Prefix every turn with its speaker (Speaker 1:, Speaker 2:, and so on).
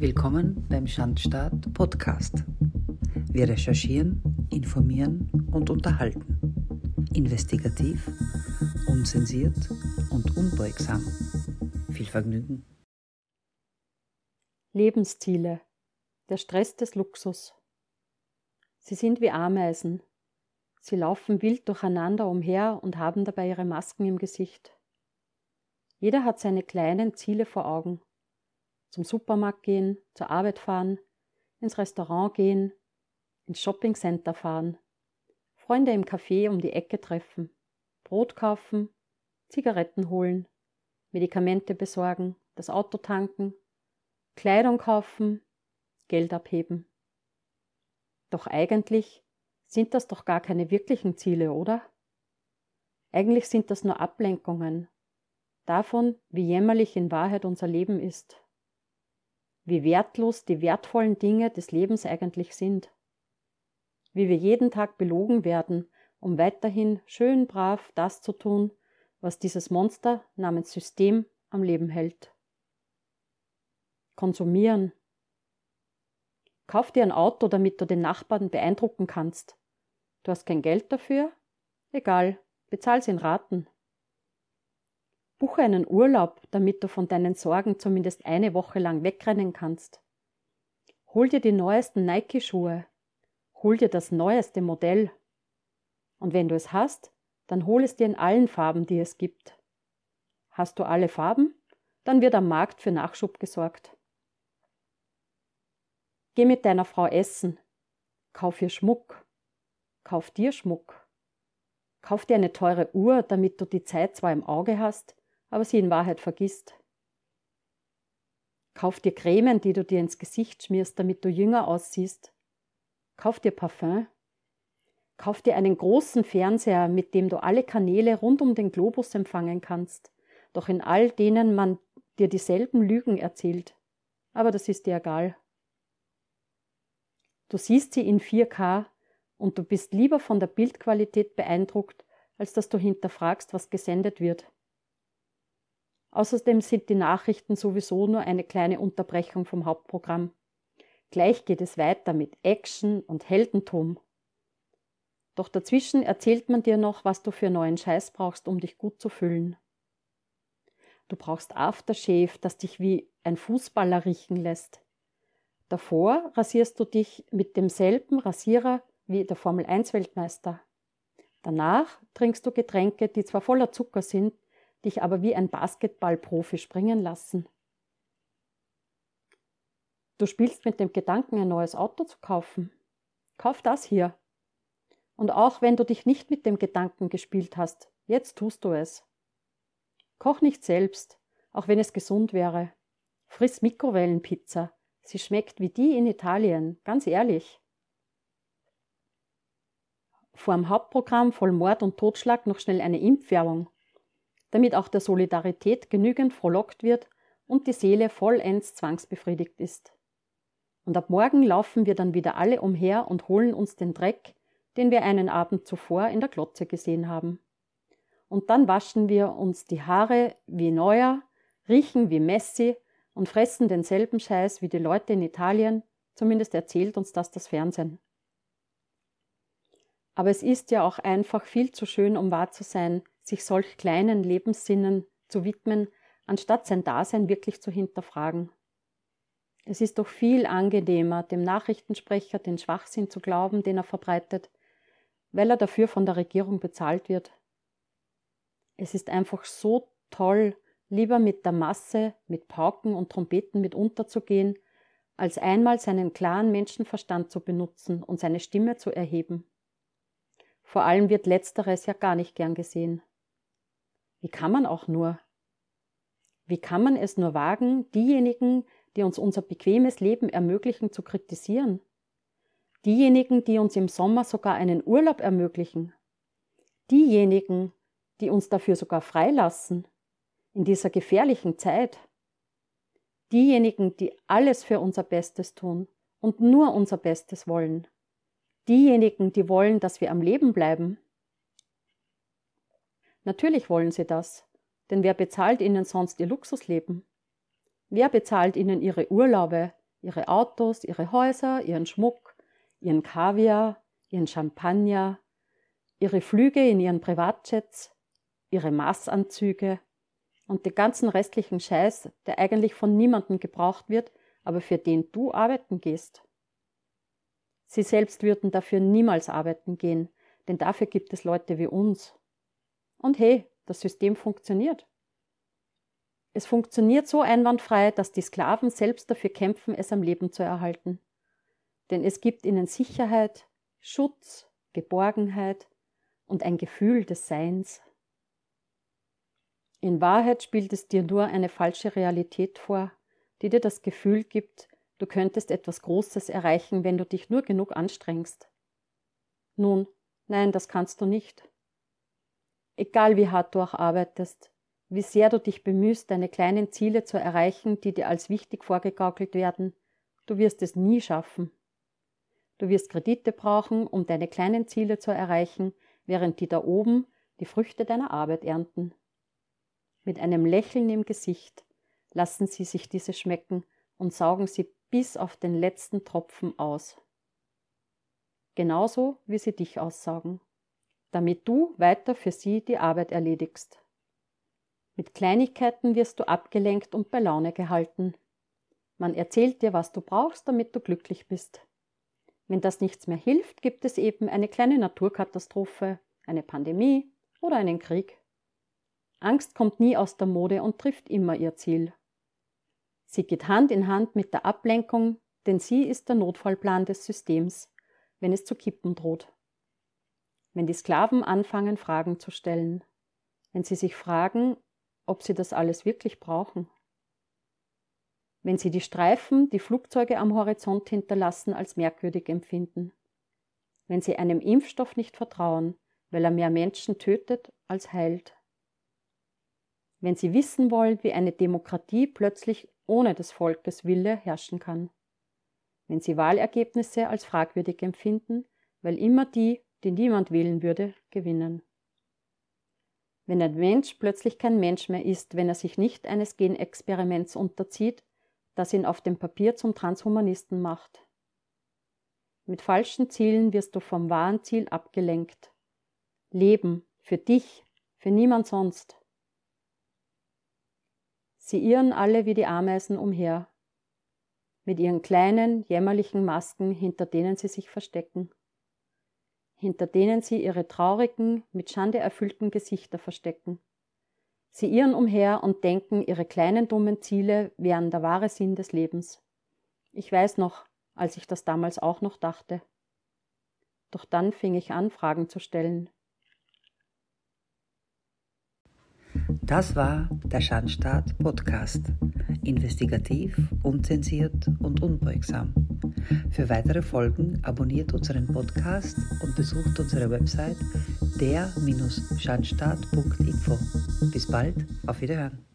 Speaker 1: Willkommen beim Schandstaat Podcast. Wir recherchieren, informieren und unterhalten. Investigativ, unzensiert und unbeugsam. Viel Vergnügen.
Speaker 2: Lebensziele. Der Stress des Luxus. Sie sind wie Ameisen. Sie laufen wild durcheinander umher und haben dabei ihre Masken im Gesicht. Jeder hat seine kleinen Ziele vor Augen. Zum Supermarkt gehen, zur Arbeit fahren, ins Restaurant gehen, ins Shoppingcenter fahren, Freunde im Café um die Ecke treffen, Brot kaufen, Zigaretten holen, Medikamente besorgen, das Auto tanken, Kleidung kaufen, Geld abheben. Doch eigentlich sind das doch gar keine wirklichen Ziele, oder? Eigentlich sind das nur Ablenkungen davon, wie jämmerlich in Wahrheit unser Leben ist, wie wertlos die wertvollen Dinge des Lebens eigentlich sind, wie wir jeden Tag belogen werden, um weiterhin schön brav das zu tun, was dieses Monster namens System am Leben hält. Konsumieren. Kauf dir ein Auto, damit du den Nachbarn beeindrucken kannst. Du hast kein Geld dafür? Egal, bezahl's in Raten. Buche einen Urlaub, damit du von deinen Sorgen zumindest eine Woche lang wegrennen kannst. Hol dir die neuesten Nike-Schuhe. Hol dir das neueste Modell. Und wenn du es hast, dann hol es dir in allen Farben, die es gibt. Hast du alle Farben? Dann wird am Markt für Nachschub gesorgt. Geh mit deiner Frau essen. Kauf ihr Schmuck. Kauf dir Schmuck. Kauf dir eine teure Uhr, damit du die Zeit zwar im Auge hast, aber sie in Wahrheit vergisst. Kauf dir Cremen, die du dir ins Gesicht schmierst, damit du jünger aussiehst. Kauf dir Parfum. Kauf dir einen großen Fernseher, mit dem du alle Kanäle rund um den Globus empfangen kannst, doch in all denen man dir dieselben Lügen erzählt. Aber das ist dir egal. Du siehst sie in 4K und du bist lieber von der Bildqualität beeindruckt, als dass du hinterfragst, was gesendet wird. Außerdem sind die Nachrichten sowieso nur eine kleine Unterbrechung vom Hauptprogramm. Gleich geht es weiter mit Action und Heldentum. Doch dazwischen erzählt man dir noch, was du für neuen Scheiß brauchst, um dich gut zu fühlen. Du brauchst Aftershave, das dich wie ein Fußballer riechen lässt. Davor rasierst du dich mit demselben Rasierer wie der Formel 1 Weltmeister. Danach trinkst du Getränke, die zwar voller Zucker sind, dich aber wie ein Basketballprofi springen lassen. Du spielst mit dem Gedanken, ein neues Auto zu kaufen. Kauf das hier. Und auch wenn du dich nicht mit dem Gedanken gespielt hast, jetzt tust du es. Koch nicht selbst, auch wenn es gesund wäre. Friss Mikrowellenpizza. Sie schmeckt wie die in Italien, ganz ehrlich. Vor dem Hauptprogramm voll Mord und Totschlag noch schnell eine Impfwerbung damit auch der Solidarität genügend frohlockt wird und die Seele vollends zwangsbefriedigt ist. Und ab morgen laufen wir dann wieder alle umher und holen uns den Dreck, den wir einen Abend zuvor in der Glotze gesehen haben. Und dann waschen wir uns die Haare wie Neuer, riechen wie Messi und fressen denselben Scheiß wie die Leute in Italien, zumindest erzählt uns das das Fernsehen. Aber es ist ja auch einfach viel zu schön, um wahr zu sein, sich solch kleinen Lebenssinnen zu widmen, anstatt sein Dasein wirklich zu hinterfragen. Es ist doch viel angenehmer, dem Nachrichtensprecher den Schwachsinn zu glauben, den er verbreitet, weil er dafür von der Regierung bezahlt wird. Es ist einfach so toll, lieber mit der Masse, mit Pauken und Trompeten mit unterzugehen, als einmal seinen klaren Menschenverstand zu benutzen und seine Stimme zu erheben. Vor allem wird letzteres ja gar nicht gern gesehen. Wie kann man auch nur? Wie kann man es nur wagen, diejenigen, die uns unser bequemes Leben ermöglichen, zu kritisieren? Diejenigen, die uns im Sommer sogar einen Urlaub ermöglichen? Diejenigen, die uns dafür sogar freilassen? In dieser gefährlichen Zeit? Diejenigen, die alles für unser Bestes tun und nur unser Bestes wollen? Diejenigen, die wollen, dass wir am Leben bleiben? Natürlich wollen sie das, denn wer bezahlt ihnen sonst ihr Luxusleben? Wer bezahlt ihnen ihre Urlaube, ihre Autos, ihre Häuser, ihren Schmuck, ihren Kaviar, ihren Champagner, ihre Flüge in ihren Privatjets, ihre Maßanzüge und den ganzen restlichen Scheiß, der eigentlich von niemandem gebraucht wird, aber für den du arbeiten gehst. Sie selbst würden dafür niemals arbeiten gehen, denn dafür gibt es Leute wie uns. Und hey, das System funktioniert. Es funktioniert so einwandfrei, dass die Sklaven selbst dafür kämpfen, es am Leben zu erhalten. Denn es gibt ihnen Sicherheit, Schutz, Geborgenheit und ein Gefühl des Seins. In Wahrheit spielt es dir nur eine falsche Realität vor, die dir das Gefühl gibt, du könntest etwas Großes erreichen, wenn du dich nur genug anstrengst. Nun, nein, das kannst du nicht. Egal wie hart du auch arbeitest, wie sehr du dich bemühst, deine kleinen Ziele zu erreichen, die dir als wichtig vorgegaukelt werden, du wirst es nie schaffen. Du wirst Kredite brauchen, um deine kleinen Ziele zu erreichen, während die da oben die Früchte deiner Arbeit ernten. Mit einem Lächeln im Gesicht lassen sie sich diese schmecken und saugen sie bis auf den letzten Tropfen aus. Genauso wie sie dich aussaugen, damit du weiter für sie die Arbeit erledigst. Mit Kleinigkeiten wirst du abgelenkt und bei Laune gehalten. Man erzählt dir, was du brauchst, damit du glücklich bist. Wenn das nichts mehr hilft, gibt es eben eine kleine Naturkatastrophe, eine Pandemie oder einen Krieg. Angst kommt nie aus der Mode und trifft immer ihr Ziel. Sie geht Hand in Hand mit der Ablenkung, denn sie ist der Notfallplan des Systems, wenn es zu kippen droht. Wenn die Sklaven anfangen, Fragen zu stellen, wenn sie sich fragen, ob sie das alles wirklich brauchen, wenn sie die Streifen, die Flugzeuge am Horizont hinterlassen, als merkwürdig empfinden, wenn sie einem Impfstoff nicht vertrauen, weil er mehr Menschen tötet als heilt, wenn sie wissen wollen, wie eine Demokratie plötzlich ohne des Volkes Wille herrschen kann. Wenn sie Wahlergebnisse als fragwürdig empfinden, weil immer die, die niemand wählen würde, gewinnen. Wenn ein Mensch plötzlich kein Mensch mehr ist, wenn er sich nicht eines Genexperiments unterzieht, das ihn auf dem Papier zum Transhumanisten macht. Mit falschen Zielen wirst du vom wahren Ziel abgelenkt. Leben für dich, für niemand sonst. Sie irren alle wie die Ameisen umher, mit ihren kleinen, jämmerlichen Masken, hinter denen sie sich verstecken, hinter denen sie ihre traurigen, mit Schande erfüllten Gesichter verstecken. Sie irren umher und denken, ihre kleinen dummen Ziele wären der wahre Sinn des Lebens. Ich weiß noch, als ich das damals auch noch dachte. Doch dann fing ich an, Fragen zu stellen.
Speaker 1: Das war der Schandstaat Podcast. Investigativ, unzensiert und unbeugsam. Für weitere Folgen abonniert unseren Podcast und besucht unsere Website der-schandstaat.info. Bis bald, auf Wiederhören.